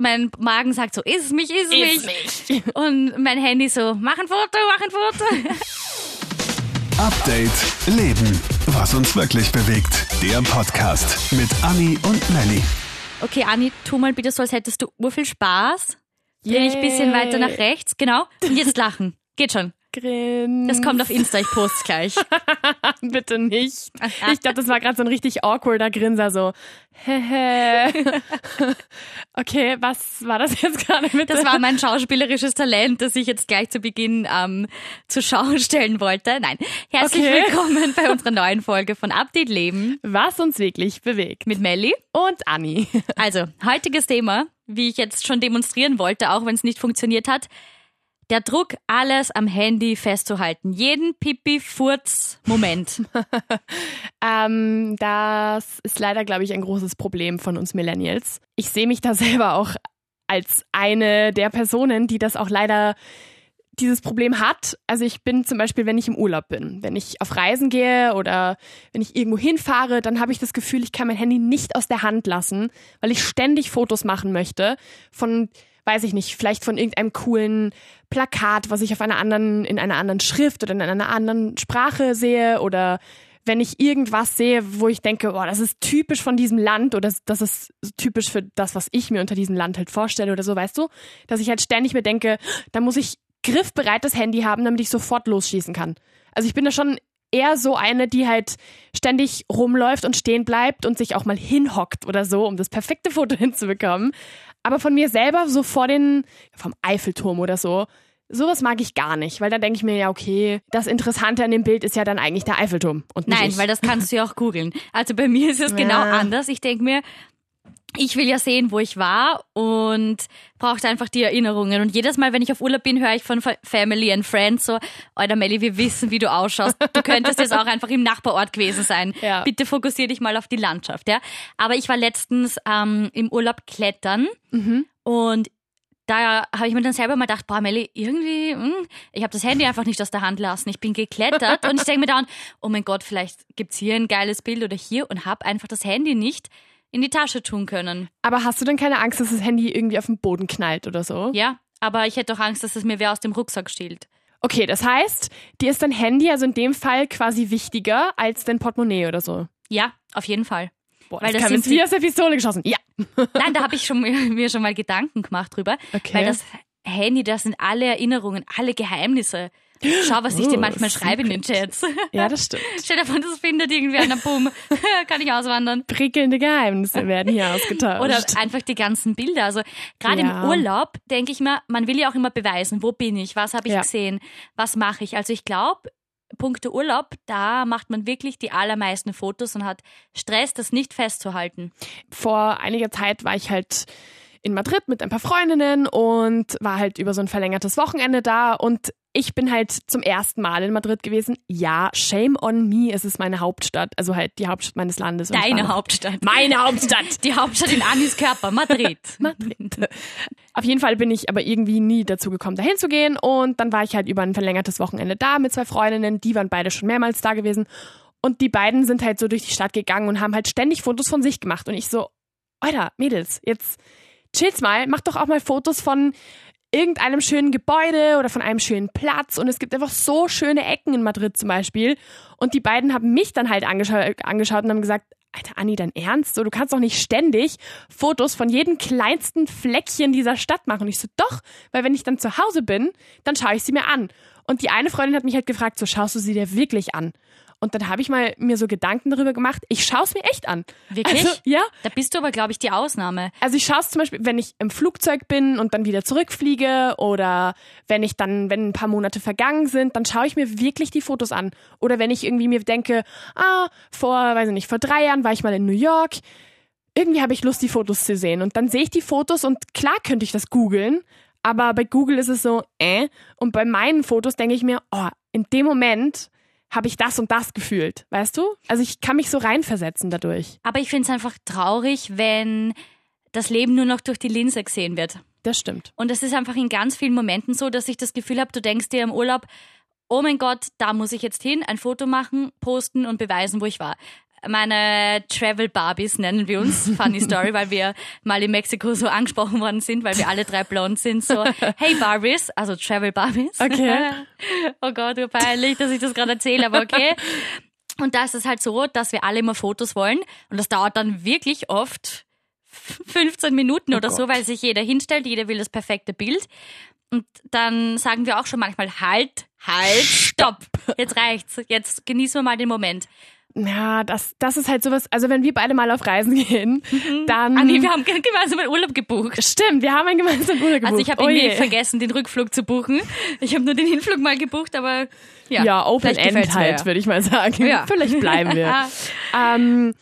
mein Magen sagt so, iss mich, iss, Iss mich. Und mein Handy so, mach ein Foto, mach ein Foto. Update Leben. Was uns wirklich bewegt. Der Podcast mit Anni und Nelly. Okay, Anni, tu mal bitte so, als hättest du urviel Spaß. Dreh dich ein bisschen weiter nach rechts, genau. Und jetzt lachen. Geht schon. Grin. Das kommt auf Insta, ich poste gleich. Bitte nicht. Ich glaube, das war gerade so ein richtig awkwarder Grinser, so. Hehe. okay, was war das jetzt gerade mit? Das war mein schauspielerisches Talent, das ich jetzt gleich zu Beginn ähm, zur Schau stellen wollte. Nein, herzlich Okay. willkommen bei unserer neuen Folge von Update Leben was uns wirklich bewegt. mit Melli. Und Anni. Also, heutiges Thema, wie ich jetzt schon demonstrieren wollte, auch wenn es nicht funktioniert hat. Der Druck, alles am Handy festzuhalten. Jeden Pipi-Furz-Moment. Ähm, das ist leider, glaube ich, ein großes Problem von uns Millennials. Ich sehe mich da selber auch als eine der Personen, die das auch leider dieses Problem hat. Also ich bin zum Beispiel, wenn ich im Urlaub bin, wenn ich auf Reisen gehe oder wenn ich irgendwo hinfahre, dann habe ich das Gefühl, ich kann mein Handy nicht aus der Hand lassen, weil ich ständig Fotos machen möchte von, weiß ich nicht, vielleicht von irgendeinem coolen Plakat, was ich auf einer anderen, in einer anderen Schrift oder in einer anderen Sprache sehe oder wenn ich irgendwas sehe, wo ich denke, oh, das ist typisch von diesem Land oder das ist typisch für das, was ich mir unter diesem Land halt vorstelle oder so, weißt du, dass ich halt ständig mir denke, da muss ich griffbereites Handy haben, damit ich sofort losschießen kann. Also ich bin da schon eher so eine, die halt ständig rumläuft und stehen bleibt und sich auch mal hinhockt oder so, um das perfekte Foto hinzubekommen. Aber von mir selber so vor den, vom Eiffelturm oder so, sowas mag ich gar nicht, weil dann denke ich mir ja, okay, das Interessante an dem Bild ist ja dann eigentlich der Eiffelturm und nicht Nein, ich. weil das kannst du ja auch googeln. Also bei mir ist es genau Ja. anders. Ich denke mir, ich will ja sehen, wo ich war und braucht einfach die Erinnerungen. Und jedes Mal, wenn ich auf Urlaub bin, höre ich von Fa- Family and Friends so, Alter Melli, wir wissen, wie du ausschaust. Du könntest jetzt auch einfach im Nachbarort gewesen sein. Ja. Bitte fokussier dich mal auf die Landschaft, ja. Aber ich war letztens ähm, im Urlaub klettern und da habe ich mir dann selber mal gedacht, boah, Melli, irgendwie, hm, ich habe das Handy einfach nicht aus der Hand lassen. Ich bin geklettert und ich denke mir dann, oh mein Gott, vielleicht gibt's hier ein geiles Bild oder hier und habe einfach das Handy nicht in die Tasche tun können. Aber hast du denn keine Angst, dass das Handy irgendwie auf den Boden knallt oder so? Ja, aber ich hätte auch Angst, dass es mir wer aus dem Rucksack stiehlt. Okay, das heißt, dir ist dein Handy also in dem Fall quasi wichtiger als dein Portemonnaie oder so. Ja, auf jeden Fall. Boah, Weil das kam jetzt wie aus der Pistole geschossen. Ja. Nein, da habe ich schon, mir schon mal Gedanken gemacht drüber. Okay. Weil das Handy, das sind alle Erinnerungen, alle Geheimnisse. Schau, was ich dir Oh, manchmal schreibe in den Chats. Ja, das stimmt. Stell dir vor, das findet irgendwie einer, bumm, kann ich auswandern. Prickelnde Geheimnisse werden hier ausgetauscht. Oder einfach die ganzen Bilder. Also gerade Ja. im Urlaub denke ich mir, man will ja auch immer beweisen, wo bin ich, was habe ich Ja. gesehen, was mache ich. Also ich glaube, Punkte Urlaub, da macht man wirklich die allermeisten Fotos und hat Stress, das nicht festzuhalten. vor einiger Zeit war ich halt in Madrid mit ein paar Freundinnen und war halt über so ein verlängertes Wochenende da und ich bin halt zum ersten Mal in Madrid gewesen. Ja, shame on me, es ist meine Hauptstadt, also halt die Hauptstadt meines Landes. Deine Hauptstadt. Meine Hauptstadt. Die Hauptstadt in Anis Körper, Madrid. Madrid. Auf jeden Fall bin ich aber irgendwie nie dazu gekommen, dahin zu gehen. Und dann war ich halt über ein verlängertes Wochenende da mit zwei Freundinnen. Die waren beide schon mehrmals da gewesen. Und die beiden sind halt so durch die Stadt gegangen und haben halt ständig Fotos von sich gemacht. Und ich so, Alter, Mädels, jetzt chill's mal, macht doch auch mal Fotos von irgendeinem schönen Gebäude oder von einem schönen Platz. Und es gibt einfach so schöne Ecken in Madrid zum Beispiel. Und die beiden haben mich dann halt angescha angeschaut und haben gesagt, Alter, Anni, dein Ernst? So, du kannst doch nicht ständig Fotos von jedem kleinsten Fleckchen dieser Stadt machen. Und ich so, doch, weil wenn ich dann zu Hause bin, dann schaue ich sie mir an. Und die eine Freundin hat mich halt gefragt, so schaust du sie dir wirklich an? Und dann habe ich mal mir so Gedanken darüber gemacht, ich schaue es mir echt an. Wirklich? Also, ja, Da bist du aber, glaube ich, die Ausnahme. also ich schaue es zum Beispiel, wenn ich im Flugzeug bin und dann wieder zurückfliege oder wenn ich dann, wenn ein paar Monate vergangen sind, dann schaue ich mir wirklich die Fotos an. Oder wenn ich irgendwie mir denke, ah, vor, weiß ich nicht, vor drei Jahren war ich mal in New York, irgendwie habe ich Lust, die Fotos zu sehen. Und dann sehe ich die Fotos und klar könnte ich das googeln, aber bei Google ist es so, äh. Und bei meinen Fotos denke ich mir, oh, in dem Moment habe ich das und das gefühlt, weißt du? Also ich kann mich so reinversetzen dadurch. Aber ich finde es einfach traurig, wenn das Leben nur noch durch die Linse gesehen wird. Das stimmt. Und es ist einfach in ganz vielen Momenten so, dass ich das Gefühl habe, du denkst dir im Urlaub, oh mein Gott, da muss ich jetzt hin, ein Foto machen, posten und beweisen, wo ich war. Meine Travel Barbies nennen wir uns. Funny Story, weil wir mal in Mexiko so angesprochen worden sind, weil wir alle drei blond sind. So, hey Barbies, also Travel Barbies. Okay. oh Gott, wie peinlich, dass ich das gerade erzähle, aber okay. Und da ist es halt so, dass wir alle immer Fotos wollen und das dauert dann wirklich oft 15 Minuten oder so, Gott. weil sich jeder hinstellt, jeder will das perfekte Bild. Und dann sagen wir auch schon manchmal, halt, halt, stopp. Jetzt reicht's. Jetzt genießen wir mal den Moment. Ja, das, das ist halt sowas, also wenn wir beide mal auf Reisen gehen, dann... Ah nee, wir haben gemeinsam einen Urlaub gebucht. Stimmt, wir haben einen gemeinsamen Urlaub gebucht. Also ich habe Oh irgendwie je. vergessen, den Rückflug zu buchen. Ich habe nur den Hinflug mal gebucht, aber ja. Ja, Open vielleicht End halt, würde ich mal sagen. Ja. Vielleicht bleiben wir. ähm,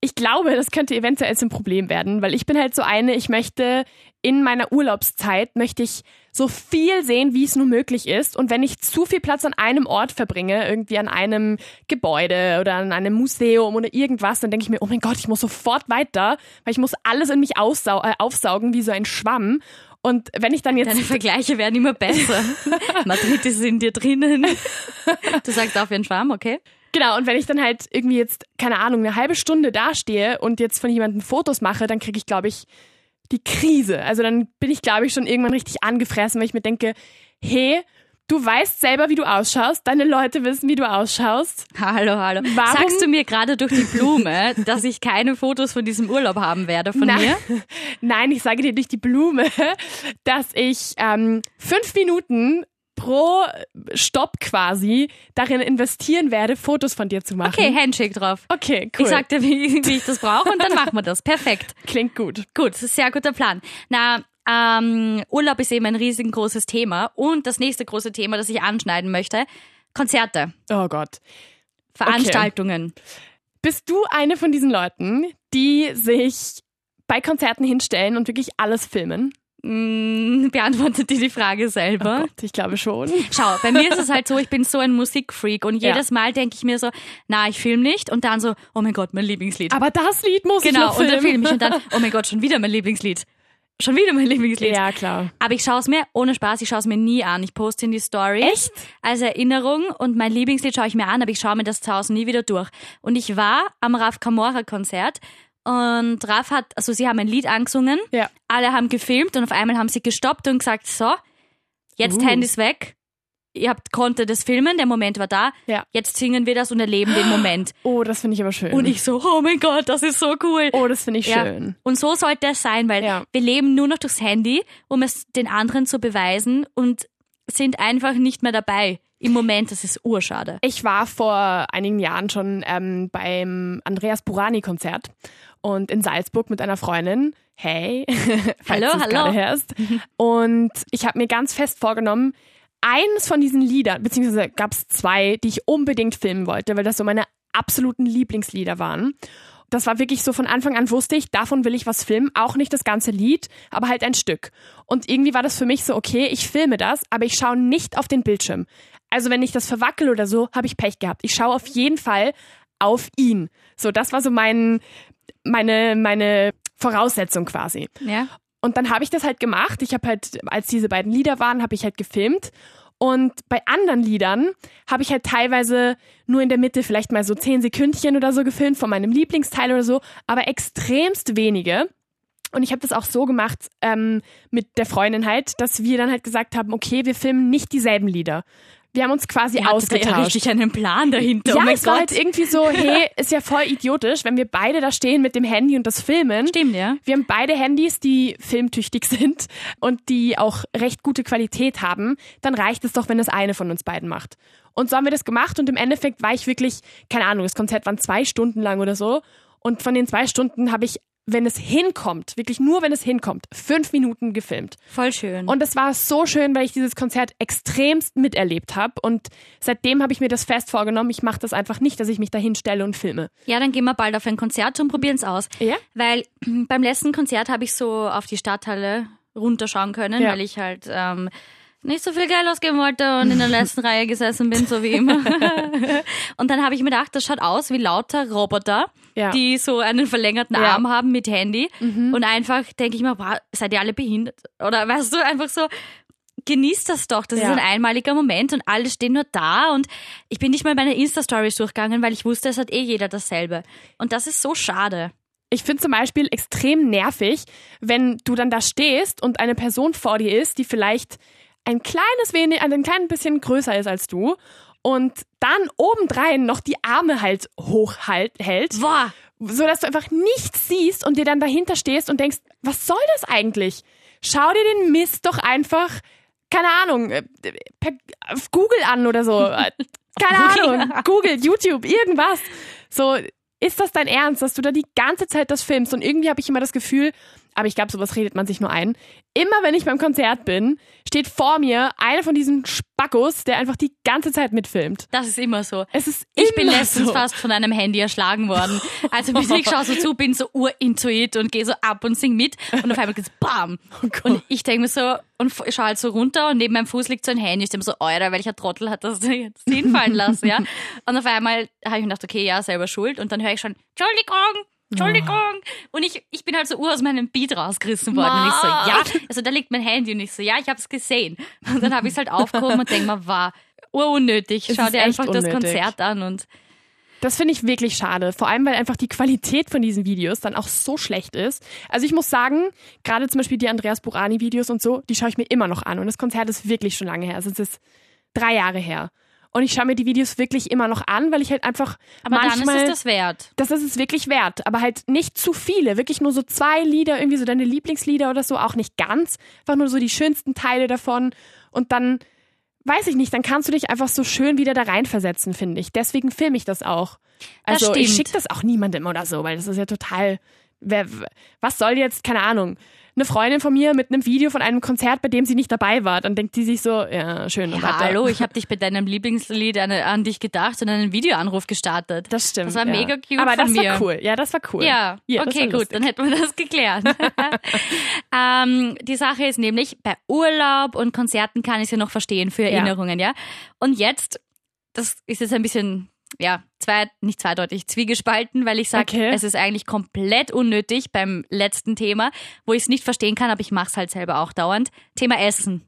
ich glaube, das könnte eventuell zum Problem werden, weil ich bin halt so eine, ich möchte in meiner Urlaubszeit, möchte ich so viel sehen, wie es nur möglich ist. Und wenn ich zu viel Platz an einem Ort verbringe, irgendwie an einem Gebäude oder an einem Museum oder irgendwas, dann denke ich mir, oh mein Gott, ich muss sofort weiter, weil ich muss alles in mich aussau äh, aufsaugen wie so ein Schwamm. Und wenn ich dann jetzt Deine Vergleiche werden immer besser. Madrid ist in dir drinnen. Du sagst auf den Schwarm, okay? Genau, und wenn ich dann halt irgendwie jetzt, keine Ahnung, eine halbe Stunde dastehe und jetzt von jemandem Fotos mache, dann kriege ich, glaube ich, die Krise. Also dann bin ich, glaube ich, schon irgendwann richtig angefressen, weil ich mir denke, hey, du weißt selber, wie du ausschaust, deine Leute wissen, wie du ausschaust. Hallo, hallo. Warum- Sagst du mir gerade durch die Blume, dass ich keine Fotos von diesem Urlaub haben werde von Nein. mir? Nein, ich sage dir durch die Blume, dass ich ähm, fünf Minuten pro Stopp quasi darin investieren werde, Fotos von dir zu machen. Okay, Handshake drauf. Okay, cool. Ich sag dir, wie, wie ich das brauche und dann machen wir das. Perfekt. Klingt gut. Gut, sehr guter Plan. Na, ähm, Urlaub ist eben ein riesengroßes Thema. Und das nächste große Thema, das ich anschneiden möchte, Konzerte, Oh Gott. Veranstaltungen. Bist du eine von diesen Leuten, die sich bei Konzerten hinstellen und wirklich alles filmen? Mm, beantwortet dir die Frage Oh selber. Gott, ich glaube schon. Schau, bei mir ist es halt so, ich bin so ein Musikfreak und Ja. jedes Mal denke ich mir so, na, ich film nicht und dann so, oh mein Gott, mein Lieblingslied. Aber das Lied muss ich genau, noch und filmen. dann film ich und dann, oh mein Gott, schon wieder mein Lieblingslied. Schon wieder mein Lieblingslied. Ja, klar. Aber ich schaue es mir, ohne Spaß, ich schaue es mir nie an. Ich poste in die Story. Echt? Als Erinnerung und mein Lieblingslied schaue ich mir an, aber ich schaue mir das zu Hause nie wieder durch. Und ich war am Raf Kamora Konzert und Raf hat, also sie haben ein Lied angesungen, Ja. alle haben gefilmt und auf einmal haben sie gestoppt und gesagt, so, jetzt Uh. Handys weg. Ihr habt konnte das filmen, der Moment war da. Ja. Jetzt singen wir das und erleben den Moment. Oh, das finde ich aber schön. Und ich so, oh mein Gott, das ist so cool. oh, das finde ich Ja. schön. Und so sollte es sein, weil Ja. wir leben nur noch durchs Handy, um es den anderen zu beweisen und sind einfach nicht mehr dabei. Im Moment, das ist urschade. Ich war vor einigen Jahren schon ähm, beim Andreas Burani-Konzert und in Salzburg mit einer Freundin. Hey, falls Hallo, hallo. hörst. Und ich habe mir ganz fest vorgenommen, eins von diesen Liedern, beziehungsweise gab es zwei, die ich unbedingt filmen wollte, weil das so meine absoluten Lieblingslieder waren. Das war wirklich so von Anfang an wusste ich, davon will ich was filmen, auch nicht das ganze Lied, aber halt ein Stück. Und irgendwie war das für mich so, okay, ich filme das, aber ich schaue nicht auf den Bildschirm. Also wenn ich das verwackel oder so, habe ich Pech gehabt. Ich schaue auf jeden Fall auf ihn. So, das war so mein, meine, meine Voraussetzung quasi. Ja? Und dann habe ich das halt gemacht. Ich habe halt, als diese beiden Lieder waren, habe ich halt gefilmt. Und bei anderen Liedern habe ich halt teilweise nur in der Mitte vielleicht mal so zehn Sekündchen oder so gefilmt von meinem Lieblingsteil oder so, aber extremst wenige. Und ich habe das auch so gemacht ähm, mit der Freundin halt, dass wir dann halt gesagt haben, okay, wir filmen nicht dieselben Lieder. Wir haben uns quasi ja ausgetauscht. richtig einen Plan dahinter. Ja, oh es war halt irgendwie so, hey, ist ja voll idiotisch, wenn wir beide da stehen mit dem Handy und das filmen. Stimmt, ja. Wir haben beide Handys, die filmtüchtig sind und die auch recht gute Qualität haben. Dann reicht es doch, wenn das eine von uns beiden macht. Und so haben wir das gemacht und im Endeffekt war ich wirklich, keine Ahnung, das Konzert waren zwei Stunden lang oder so. Und von den zwei Stunden habe ich, wenn es hinkommt, wirklich nur wenn es hinkommt, fünf Minuten gefilmt. Voll schön. Und es war so schön, weil ich dieses Konzert extremst miterlebt habe. Und seitdem habe ich mir das fest vorgenommen, ich mache das einfach nicht, dass ich mich da hinstelle und filme. ja, dann gehen wir bald auf ein Konzert und probieren es aus. Ja? Weil beim letzten Konzert habe ich so auf die Stadthalle runterschauen können, Ja. weil ich halt ähm, nicht so viel Geld ausgeben wollte und in der letzten Reihe gesessen bin, so wie immer. und dann habe ich mir gedacht, das schaut aus wie lauter Roboter, Ja. die so einen verlängerten Ja. Arm haben mit Handy. Und einfach denke ich mir, wow, seid ihr alle behindert? Oder weißt du, einfach so, genießt das doch. Das Ja. ist ein einmaliger Moment und alle stehen nur da und ich bin nicht mal meine Insta-Stories durchgegangen, weil ich wusste, es hat eh jeder dasselbe. Und das ist so schade. Ich finde zum Beispiel extrem nervig, wenn du dann da stehst und eine Person vor dir ist, die vielleicht ein kleines wenig, ein klein bisschen größer ist als du und dann obendrein noch die Arme halt hoch halt, hält, Boah, so dass du einfach nichts siehst und dir dann dahinter stehst und denkst, was soll das eigentlich? Schau dir den Mist doch einfach, keine Ahnung, äh, per, auf Google an oder so. Keine. Ahnung, Google, YouTube, irgendwas. So, ist das dein Ernst, dass du da die ganze Zeit das filmst? Und irgendwie habe ich immer das Gefühl, aber ich glaube, sowas redet man sich nur ein. Immer wenn ich beim Konzert bin, steht vor mir einer von diesen Spackos, der einfach die ganze Zeit mitfilmt. das ist immer so. Es ist Ich bin letztens so. fast von einem Handy erschlagen worden. Also ich schaue so zu, bin so urintuit und gehe so ab und sing mit und auf einmal geht's BAM! Oh und ich denke mir so, und schaue halt so runter und neben meinem Fuß liegt so ein Handy. Ich denke mir so, Euer, welcher Trottel hat das denn jetzt hinfallen lassen, ja? Und auf einmal habe ich mir gedacht, okay, ja, selber schuld. Und dann höre ich schon, Entschuldigung, Entschuldigung. Und ich, ich bin halt so ur aus meinem Beat rausgerissen worden. Und ich so, ja, also da liegt mein Handy und ich so, ja, ich habe es gesehen. Und dann habe ich es halt aufgehoben und denke mir, war urunnötig. Schau dir einfach das unnötig. Konzert an und Das finde ich wirklich schade. Vor allem, weil einfach die Qualität von diesen Videos dann auch so schlecht ist. Also ich muss sagen, gerade zum Beispiel die Andreas Burani-Videos und so, die schaue ich mir immer noch an. Und das Konzert ist wirklich schon lange her. Also es ist drei Jahre her. Und ich schaue mir die Videos wirklich immer noch an, weil ich halt einfach Aber manchmal... dann ist es das wert. das ist es wirklich wert, aber halt nicht zu viele, wirklich nur so zwei Lieder, irgendwie so deine Lieblingslieder oder so, auch nicht ganz, einfach nur so die schönsten Teile davon und dann weiß ich nicht, dann kannst du dich einfach so schön wieder da reinversetzen, finde ich. Deswegen filme ich das auch. Das Also ich stimmt. schicke das auch niemandem oder so, weil das ist ja total wer, was soll jetzt, keine Ahnung, eine Freundin von mir mit einem Video von einem Konzert, bei dem sie nicht dabei war, dann denkt sie sich so, ja, schön Ja, weiter. hallo, ich habe dich bei deinem Lieblingslied an, an dich gedacht und einen Videoanruf gestartet. Das stimmt. Das war ja. mega cute Aber von das mir. war cool. Ja, das war cool. Ja, Ja, okay, gut, lustig. dann hätten wir das geklärt. ähm, die Sache ist nämlich, bei Urlaub und Konzerten kann ich es ja noch verstehen für Erinnerungen, ja. Und jetzt, das ist jetzt ein bisschen, ja, zwei, nicht zweideutig, zwiegespalten, weil ich sage, Okay. es ist eigentlich komplett unnötig beim letzten Thema, wo ich es nicht verstehen kann, aber ich mache es halt selber auch dauernd. Thema Essen.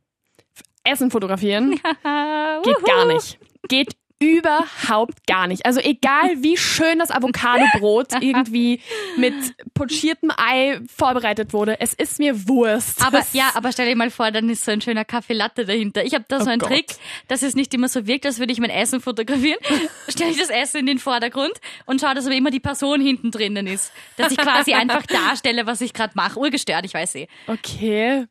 Essen fotografieren geht gar nicht. Geht überhaupt gar nicht. Also egal wie schön das Avocadobrot irgendwie mit pochiertem Ei vorbereitet wurde, es ist mir Wurst. Aber Das- ja, aber stell dir mal vor, dann ist so ein schöner Kaffee Latte dahinter. Ich habe da so Oh einen Gott. Trick, dass es nicht immer so wirkt, als würde ich mein Essen fotografieren. Stelle ich das Essen in den Vordergrund und schaue, dass aber immer die Person hinten drinnen ist. Dass ich quasi einfach darstelle, was ich gerade mache. Urgestört, ich weiß eh. Okay.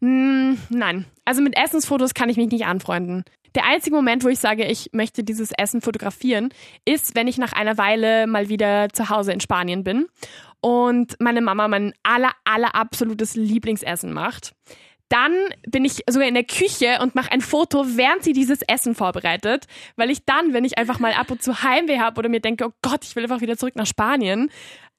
Hm, nein. Also mit Essensfotos kann ich mich nicht anfreunden. Der einzige Moment, wo ich sage, ich möchte dieses Essen fotografieren, ist, wenn ich nach einer Weile mal wieder zu Hause in Spanien bin und meine Mama mein aller, aller absolutes Lieblingsessen macht. Dann bin ich sogar in der Küche und mache ein Foto, während sie dieses Essen vorbereitet, weil ich dann, wenn ich einfach mal ab und zu Heimweh habe oder mir denke, oh Gott, ich will einfach wieder zurück nach Spanien,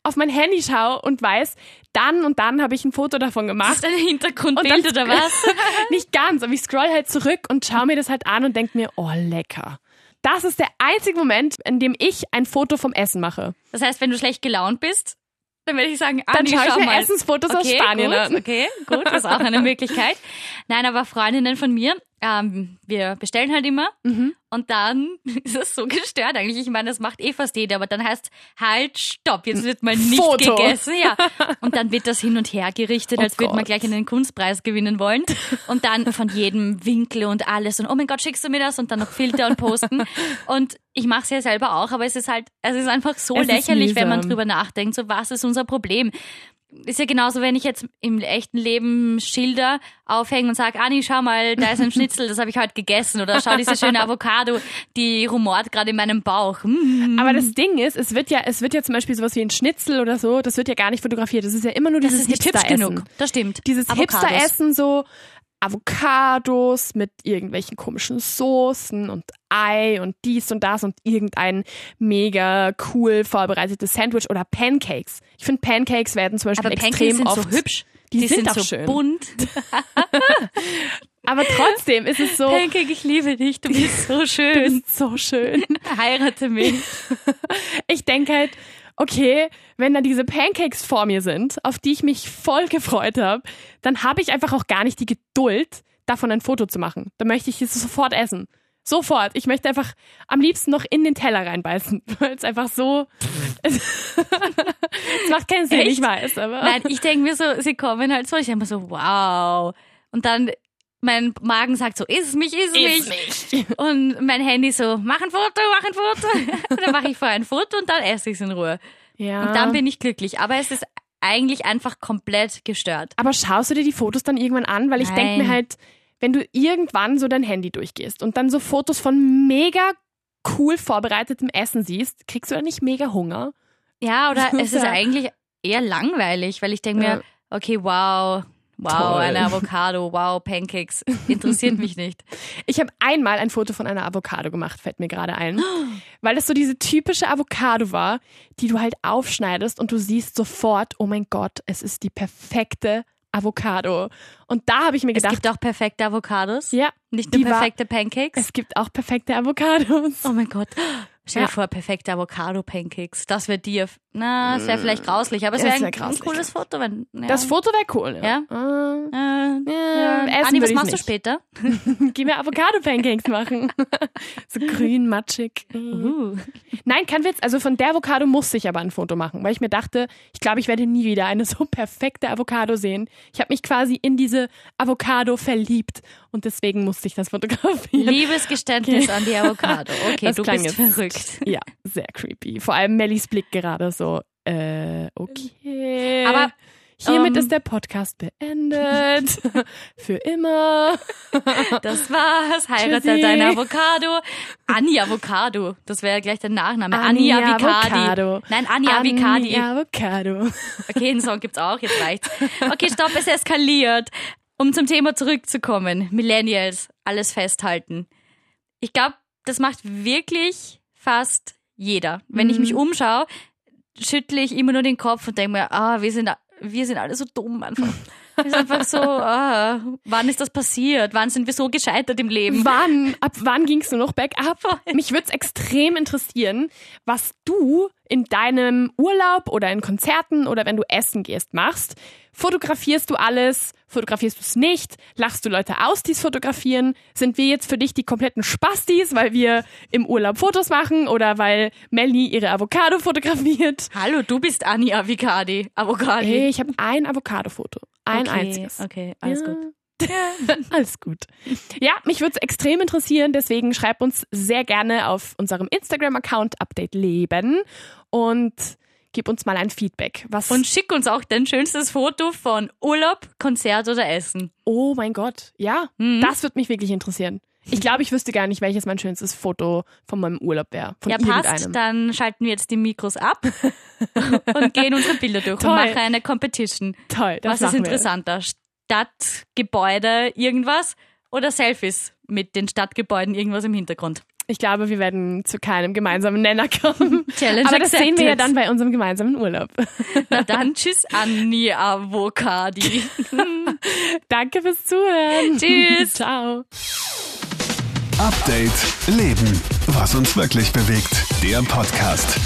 auf mein Handy schaue und weiß, dann und dann habe ich ein Foto davon gemacht. Ist ein Hintergrundbild oder was? Nicht ganz, aber ich scroll halt zurück und schaue mir das halt an und denke mir, oh lecker. Das ist der einzige Moment, in dem ich ein Foto vom Essen mache. Das heißt, wenn du schlecht gelaunt bist, dann würde ich sagen, Dann Anni, schaue ich mir mal. Essensfotos aus okay, Spanien gut, an. Okay, gut, das ist auch eine Möglichkeit. Nein, aber Freundinnen von mir, ähm, wir bestellen halt immer Mhm. und dann ist es so gestört eigentlich. Ich meine, das macht eh fast jeder, aber dann heißt halt, stopp, jetzt wird mal nicht Foto. gegessen. Ja. Und dann wird das hin und her gerichtet, Oh als würde man gleich einen Kunstpreis gewinnen wollen. Und dann von jedem Winkel und alles und oh mein Gott, schickst du mir das? Und dann noch Filter und posten. Und ich mache es ja selber auch, aber es ist halt, es ist einfach so Es lächerlich, wenn man drüber nachdenkt, so was ist unser Problem? Ist ja genauso, wenn ich jetzt im echten Leben Schilder aufhänge und sage, Anni, schau mal, da ist ein Schnitzel, das habe ich heute gegessen. Oder schau diese schöne Avocado, die rumort gerade in meinem Bauch. Mm. Aber das Ding ist, es wird ja, es wird ja zum Beispiel sowas wie ein Schnitzel oder so, das wird ja gar nicht fotografiert. Das ist ja immer nur Das dieses ist nicht hübsch Hipster-Essen. genug. Das stimmt. Dieses. Hipster-Essen, so Avocados mit irgendwelchen komischen Soßen und Ei und dies und das und irgendein mega cool vorbereitetes Sandwich oder Pancakes. Ich finde, Pancakes werden zum Beispiel Aber extrem Pancakes sind oft so hübsch. Die, sind, auch so schön. bunt. Aber trotzdem ist es so, Pancake, ich liebe dich, du bist so du schön. bist so schön. Heirate mich. Ich denke halt, okay, wenn da diese Pancakes vor mir sind, auf die ich mich voll gefreut habe, dann habe ich einfach auch gar nicht die Geduld, davon ein Foto zu machen. Dann möchte ich es sofort essen. Sofort. Ich möchte einfach am liebsten noch in den Teller reinbeißen, weil es einfach so. Es macht keinen Sinn, Echt? ich weiß, aber. Nein, ich denke mir so, sie kommen halt so, ich denke mir so, wow. Und dann mein Magen sagt so, iss mich, iss, Iss mich. Und mein Handy so, mach ein Foto, mach ein Foto. Und dann mache ich vorher ein Foto und dann esse ich es in Ruhe. Ja. Und dann bin ich glücklich. Aber es ist eigentlich einfach komplett gestört. aber schaust du dir die Fotos dann irgendwann an? Weil ich denke mir halt, wenn du irgendwann so dein Handy durchgehst und dann so Fotos von mega cool vorbereitetem Essen siehst, kriegst du dann nicht mega Hunger? Ja, oder es ist eigentlich eher langweilig, weil ich denke mir, okay, wow, wow, Toll. eine Avocado, wow, Pancakes, interessiert mich nicht. Ich habe einmal ein Foto von einer Avocado gemacht, fällt mir gerade ein. Weil das so diese typische Avocado war, die du halt aufschneidest und du siehst sofort, oh mein Gott, es ist die perfekte Avocado. Und da habe ich mir Es gedacht, gibt auch perfekte Avocados, ja, nicht nur die war- perfekte Pancakes. es gibt auch perfekte Avocados. Oh mein Gott. Stell dir Ja. vor, perfekte Avocado-Pancakes. Das wäre dir. Na, es wäre vielleicht grauslich, aber es wäre wär ein, cooles Foto, wenn. Ja. Das Foto wäre cool. Ja. Ja. Ah, Äh, ja, äh, essen Anni, was ich machst du nicht. später? Geh mir Avocado-Pancakes machen. so grün, matschig. Uh. Nein, kein Witz. Also von der Avocado musste ich aber ein Foto machen, weil ich mir dachte, ich glaube, ich werde nie wieder eine so perfekte Avocado sehen. Ich habe mich quasi in diese Avocado verliebt und deswegen musste ich das fotografieren. Liebesgeständnis an die Avocado. Okay, Das du bist jetzt- verrückt. Ja, sehr creepy. Vor allem Mellies Blick gerade so, äh, okay. Aber, hiermit ähm, ist der Podcast beendet. Für immer. Das war's. Heirate Tschüssi. deine Avocado. Anni Avocado. Das wäre gleich der Nachname. Anni, Anni Avicadi. Avocado. Nein, Anni Avicadi. Anni Avocado. Okay, den Song gibt's auch, jetzt reicht's. Okay, stopp, es eskaliert. Um zum Thema zurückzukommen, Millennials, alles festhalten. Ich glaube, das macht wirklich fast jeder. Wenn ich mich umschaue, schüttle ich immer nur den Kopf und denke mir, ah, wir sind, wir sind alle so dumm einfach. Es ist einfach so, ah, wann ist das passiert? Wann sind wir so gescheitert im Leben? Wann, ab wann ging's nur noch bergab? Mich würde es extrem interessieren, was du in deinem Urlaub oder in Konzerten oder wenn du essen gehst machst. Fotografierst du alles? Fotografierst du es nicht? Lachst du Leute aus, die es fotografieren? Sind wir jetzt für dich die kompletten Spastis, weil wir im Urlaub Fotos machen oder weil Melly ihre Avocado fotografiert? Hallo, du bist Anni Avicadi. Avocadi. Hey, ich habe ein Avocado-Foto. Ein okay, einziges. Okay, alles Ja. gut. Alles gut. Ja, mich würde es extrem interessieren, deswegen schreib uns sehr gerne auf unserem Instagram-Account Update Leben und gib uns mal ein Feedback. Was Und schick uns auch dein schönstes Foto von Urlaub, Konzert oder Essen. oh mein Gott, ja, Mhm. das würde mich wirklich interessieren. Ich glaube, ich wüsste gar nicht, welches mein schönstes Foto von meinem Urlaub wäre. Ja, passt. Dann schalten wir jetzt die Mikros ab und gehen unsere Bilder durch Toll. und machen eine Competition. Toll, das Was ist interessanter? Stadt, Gebäude, irgendwas oder Selfies mit den Stadtgebäuden, irgendwas im Hintergrund? Ich glaube, wir werden zu keinem gemeinsamen Nenner kommen. Challenge Aber das sehen wir ja accepted. dann bei unserem gemeinsamen Urlaub. Na dann, tschüss, Anni Avocadi. Danke fürs Zuhören. Tschüss. Ciao. Update Leben. Was uns wirklich bewegt. Der Podcast.